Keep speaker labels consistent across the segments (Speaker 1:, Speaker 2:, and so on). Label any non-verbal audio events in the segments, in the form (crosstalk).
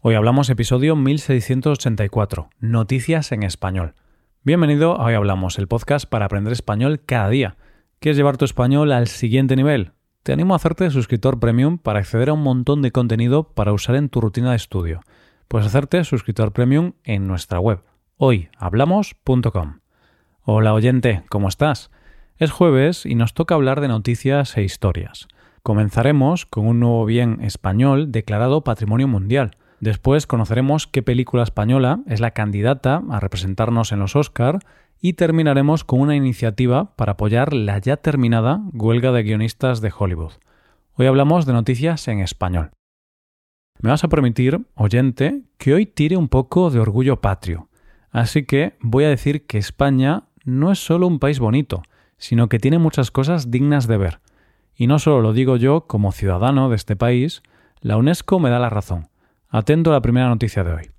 Speaker 1: Hoy hablamos episodio 1684, Noticias en Español. Bienvenido a Hoy Hablamos, el podcast para aprender español cada día. ¿Quieres llevar tu español al siguiente nivel? Te animo a hacerte suscriptor premium para acceder a un montón de contenido para usar en tu rutina de estudio. Puedes hacerte suscriptor premium en nuestra web, hoyhablamos.com. Hola oyente, ¿cómo estás? Es jueves y nos toca hablar de noticias e historias. Comenzaremos con un nuevo bien español declarado Patrimonio Mundial – Después conoceremos qué película española es la candidata a representarnos en los Oscar y terminaremos con una iniciativa para apoyar la ya terminada huelga de guionistas de Hollywood. Hoy hablamos de noticias en español. Me vas a permitir, oyente, que hoy tire un poco de orgullo patrio. Así que voy a decir que España no es solo un país bonito, sino que tiene muchas cosas dignas de ver. Y no solo lo digo yo como ciudadano de este país, la UNESCO me da la razón. Atento a la primera noticia de hoy.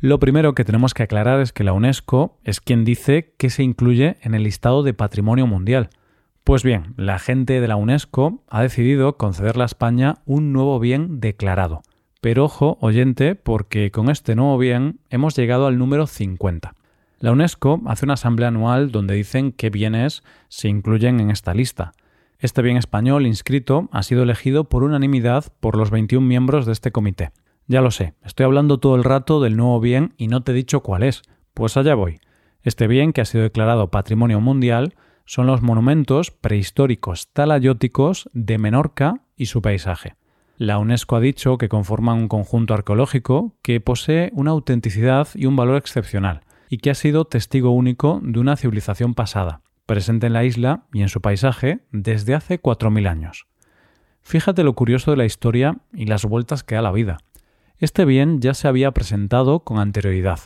Speaker 1: Lo primero que tenemos que aclarar es que la UNESCO es quien dice que se incluye en el listado de Patrimonio Mundial. Pues bien, la gente de la UNESCO ha decidido concederle a España un nuevo bien declarado. Pero ojo, oyente, porque con este nuevo bien hemos llegado al número 50. La UNESCO hace una asamblea anual donde dicen qué bienes se incluyen en esta lista. Este bien español inscrito ha sido elegido por unanimidad por los 21 miembros de este comité. Ya lo sé, estoy hablando todo el rato del nuevo bien y no te he dicho cuál es. Pues allá voy. Este bien, que ha sido declarado Patrimonio Mundial, son los monumentos prehistóricos talayóticos de Menorca y su paisaje. La UNESCO ha dicho que conforman un conjunto arqueológico que posee una autenticidad y un valor excepcional, y que ha sido testigo único de una civilización pasada, presente en la isla y en su paisaje desde hace 4.000 años. Fíjate lo curioso de la historia y las vueltas que da la vida. Este bien ya se había presentado con anterioridad.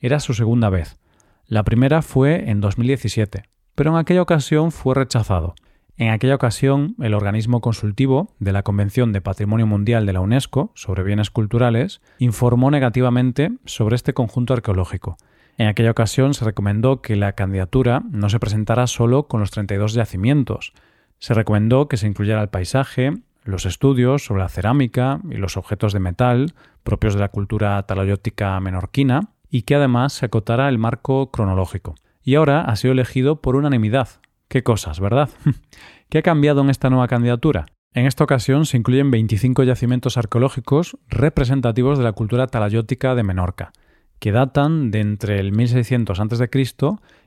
Speaker 1: Era su segunda vez. La primera fue en 2017, pero en aquella ocasión fue rechazado. En aquella ocasión, el organismo consultivo de la Convención de Patrimonio Mundial de la UNESCO sobre bienes culturales informó negativamente sobre este conjunto arqueológico. En aquella ocasión se recomendó que la candidatura no se presentara solo con los 32 yacimientos. Se recomendó que se incluyera el paisaje, los estudios sobre la cerámica y los objetos de metal propios de la cultura talayótica menorquina y que además se acotara el marco cronológico. Y ahora ha sido elegido por unanimidad. Qué cosas, ¿verdad? (laughs) ¿Qué ha cambiado en esta nueva candidatura? En esta ocasión se incluyen 25 yacimientos arqueológicos representativos de la cultura talayótica de Menorca, que datan de entre el 1600 a.C.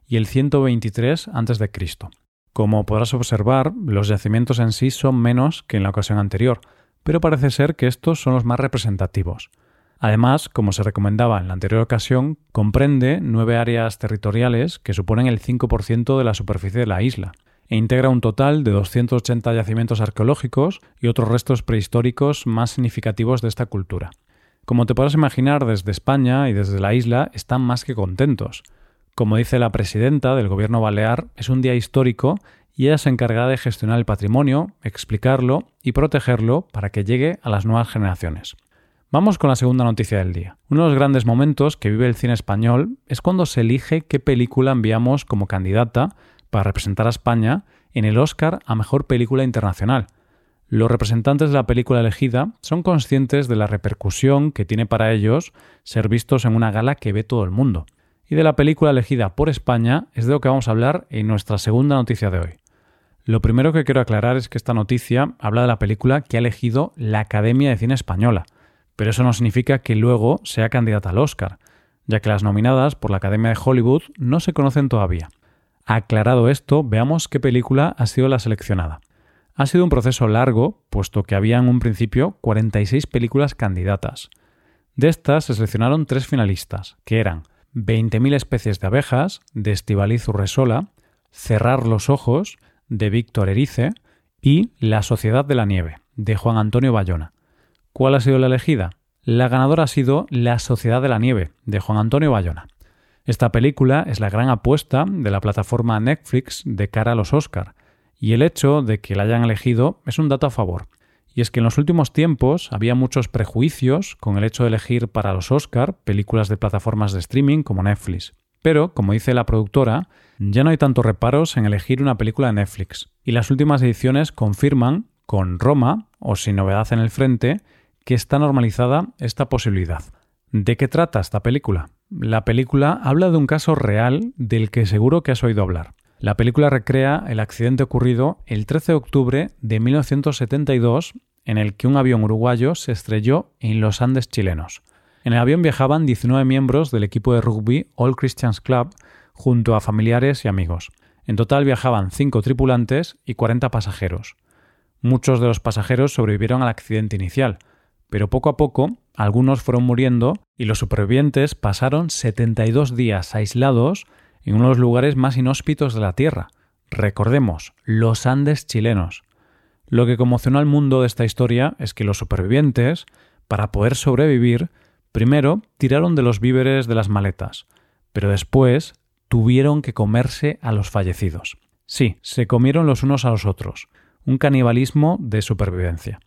Speaker 1: y el 123 a.C. Como podrás observar, los yacimientos en sí son menos que en la ocasión anterior, pero parece ser que estos son los más representativos. Además, como se recomendaba en la anterior ocasión, comprende nueve áreas territoriales que suponen el 5% de la superficie de la isla, e integra un total de 280 yacimientos arqueológicos y otros restos prehistóricos más significativos de esta cultura. Como te podrás imaginar, desde España y desde la isla están más que contentos. Como dice la presidenta del gobierno balear, es un día histórico y ella se encargará de gestionar el patrimonio, explicarlo y protegerlo para que llegue a las nuevas generaciones. Vamos con la segunda noticia del día. Uno de los grandes momentos que vive el cine español es cuando se elige qué película enviamos como candidata para representar a España en el Oscar a Mejor Película Internacional. Los representantes de la película elegida son conscientes de la repercusión que tiene para ellos ser vistos en una gala que ve todo el mundo y de la película elegida por España es de lo que vamos a hablar en nuestra segunda noticia de hoy. Lo primero que quiero aclarar es que esta noticia habla de la película que ha elegido la Academia de Cine Española, pero eso no significa que luego sea candidata al Oscar, ya que las nominadas por la Academia de Hollywood no se conocen todavía. Aclarado esto, veamos qué película ha sido la seleccionada. Ha sido un proceso largo, puesto que había en un principio 46 películas candidatas. De estas se seleccionaron tres finalistas, que eran 20.000 especies de abejas, de Estivaliz Urresola, Cerrar los ojos, de Víctor Erice, y La Sociedad de la Nieve, de Juan Antonio Bayona. ¿Cuál ha sido la elegida? La ganadora ha sido La Sociedad de la Nieve, de Juan Antonio Bayona. Esta película es la gran apuesta de la plataforma Netflix de cara a los Oscar, y el hecho de que la hayan elegido es un dato a favor. Y es que en los últimos tiempos había muchos prejuicios con el hecho de elegir para los Oscar películas de plataformas de streaming como Netflix. Pero, como dice la productora, ya no hay tantos reparos en elegir una película de Netflix. Y las últimas ediciones confirman, con Roma, o sin novedad en el frente, que está normalizada esta posibilidad. ¿De qué trata esta película? La película habla de un caso real del que seguro que has oído hablar. La película recrea el accidente ocurrido el 13 de octubre de 1972 en el que un avión uruguayo se estrelló en los Andes chilenos. En el avión viajaban 19 miembros del equipo de rugby All Christians Club junto a familiares y amigos. En total viajaban 5 tripulantes y 40 pasajeros. Muchos de los pasajeros sobrevivieron al accidente inicial, pero poco a poco algunos fueron muriendo y los supervivientes pasaron 72 días aislados en uno de los lugares más inhóspitos de la Tierra. Recordemos, los Andes chilenos. Lo que conmocionó al mundo de esta historia es que los supervivientes, para poder sobrevivir, Primero, tiraron de los víveres de las maletas, pero después tuvieron que comerse a los fallecidos. Sí, se comieron los unos a los otros, un canibalismo de supervivencia.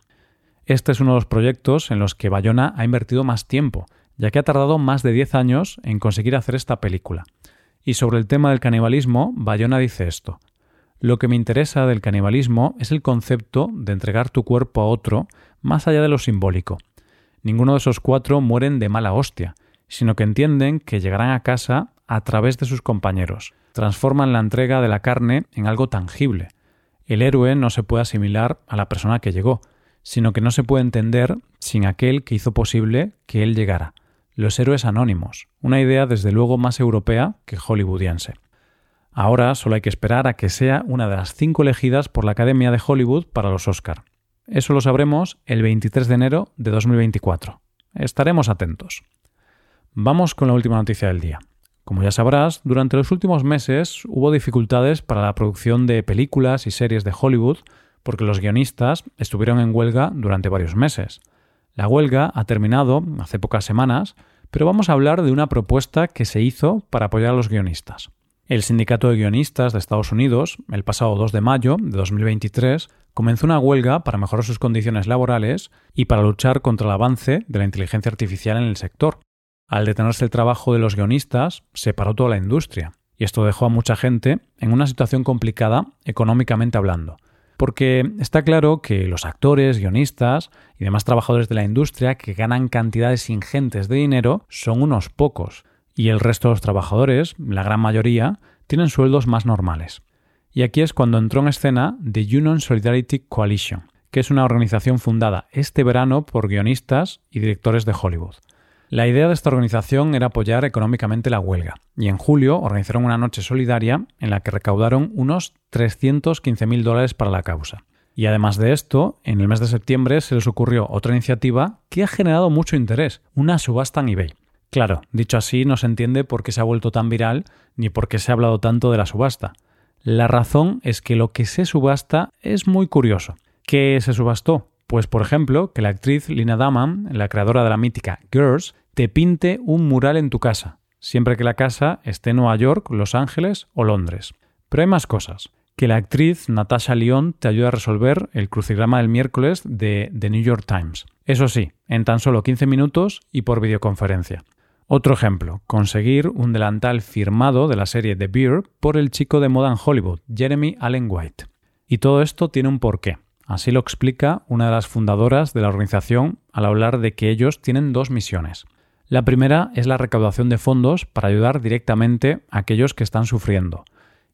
Speaker 1: Este es uno de los proyectos en los que Bayona ha invertido más tiempo, ya que ha tardado más de 10 años en conseguir hacer esta película. Y sobre el tema del canibalismo, Bayona dice esto. Lo que me interesa del canibalismo es el concepto de entregar tu cuerpo a otro más allá de lo simbólico, ninguno de esos cuatro mueren de mala hostia, sino que entienden que llegarán a casa a través de sus compañeros. Transforman la entrega de la carne en algo tangible. El héroe no se puede asimilar a la persona que llegó, sino que no se puede entender sin aquel que hizo posible que él llegara. Los héroes anónimos, una idea desde luego más europea que hollywoodiense. Ahora solo hay que esperar a que sea una de las cinco elegidas por la Academia de Hollywood para los Oscar. Eso lo sabremos el 23 de enero de 2024. Estaremos atentos. Vamos con la última noticia del día. Como ya sabrás, durante los últimos meses hubo dificultades para la producción de películas y series de Hollywood porque los guionistas estuvieron en huelga durante varios meses. La huelga ha terminado hace pocas semanas, pero vamos a hablar de una propuesta que se hizo para apoyar a los guionistas. El Sindicato de Guionistas de Estados Unidos, el pasado 2 de mayo de 2023, comenzó una huelga para mejorar sus condiciones laborales y para luchar contra el avance de la inteligencia artificial en el sector. Al detenerse el trabajo de los guionistas, se paró toda la industria, y esto dejó a mucha gente en una situación complicada económicamente hablando. Porque está claro que los actores, guionistas y demás trabajadores de la industria que ganan cantidades ingentes de dinero son unos pocos, y el resto de los trabajadores, la gran mayoría, tienen sueldos más normales. Y aquí es cuando entró en escena The Union Solidarity Coalition, que es una organización fundada este verano por guionistas y directores de Hollywood. La idea de esta organización era apoyar económicamente la huelga, y en julio organizaron una noche solidaria en la que recaudaron unos 315.000 dólares para la causa. Y además de esto, en el mes de septiembre se les ocurrió otra iniciativa que ha generado mucho interés, una subasta en eBay. Claro, dicho así, no se entiende por qué se ha vuelto tan viral ni por qué se ha hablado tanto de la subasta. La razón es que lo que se subasta es muy curioso. ¿Qué se subastó? Pues, por ejemplo, que la actriz Lina Daman, la creadora de la mítica Girls, te pinte un mural en tu casa, siempre que la casa esté en Nueva York, Los Ángeles o Londres. Pero hay más cosas. Que la actriz Natasha Lyon te ayude a resolver el crucigrama del miércoles de The New York Times. Eso sí, en tan solo 15 minutos y por videoconferencia. Otro ejemplo, conseguir un delantal firmado de la serie The Beer por el chico de moda en Hollywood, Jeremy Allen White. Y todo esto tiene un porqué. Así lo explica una de las fundadoras de la organización al hablar de que ellos tienen dos misiones. La primera es la recaudación de fondos para ayudar directamente a aquellos que están sufriendo.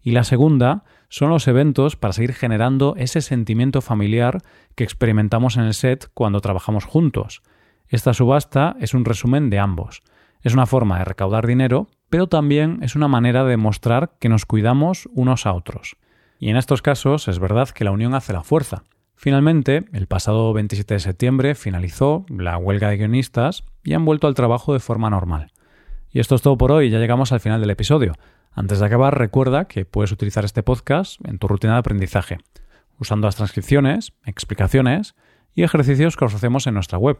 Speaker 1: Y la segunda son los eventos para seguir generando ese sentimiento familiar que experimentamos en el set cuando trabajamos juntos. Esta subasta es un resumen de ambos. Es una forma de recaudar dinero, pero también es una manera de mostrar que nos cuidamos unos a otros. Y en estos casos es verdad que la unión hace la fuerza. Finalmente, el pasado 27 de septiembre finalizó la huelga de guionistas y han vuelto al trabajo de forma normal. Y esto es todo por hoy, ya llegamos al final del episodio. Antes de acabar, recuerda que puedes utilizar este podcast en tu rutina de aprendizaje, usando las transcripciones, explicaciones y ejercicios que ofrecemos en nuestra web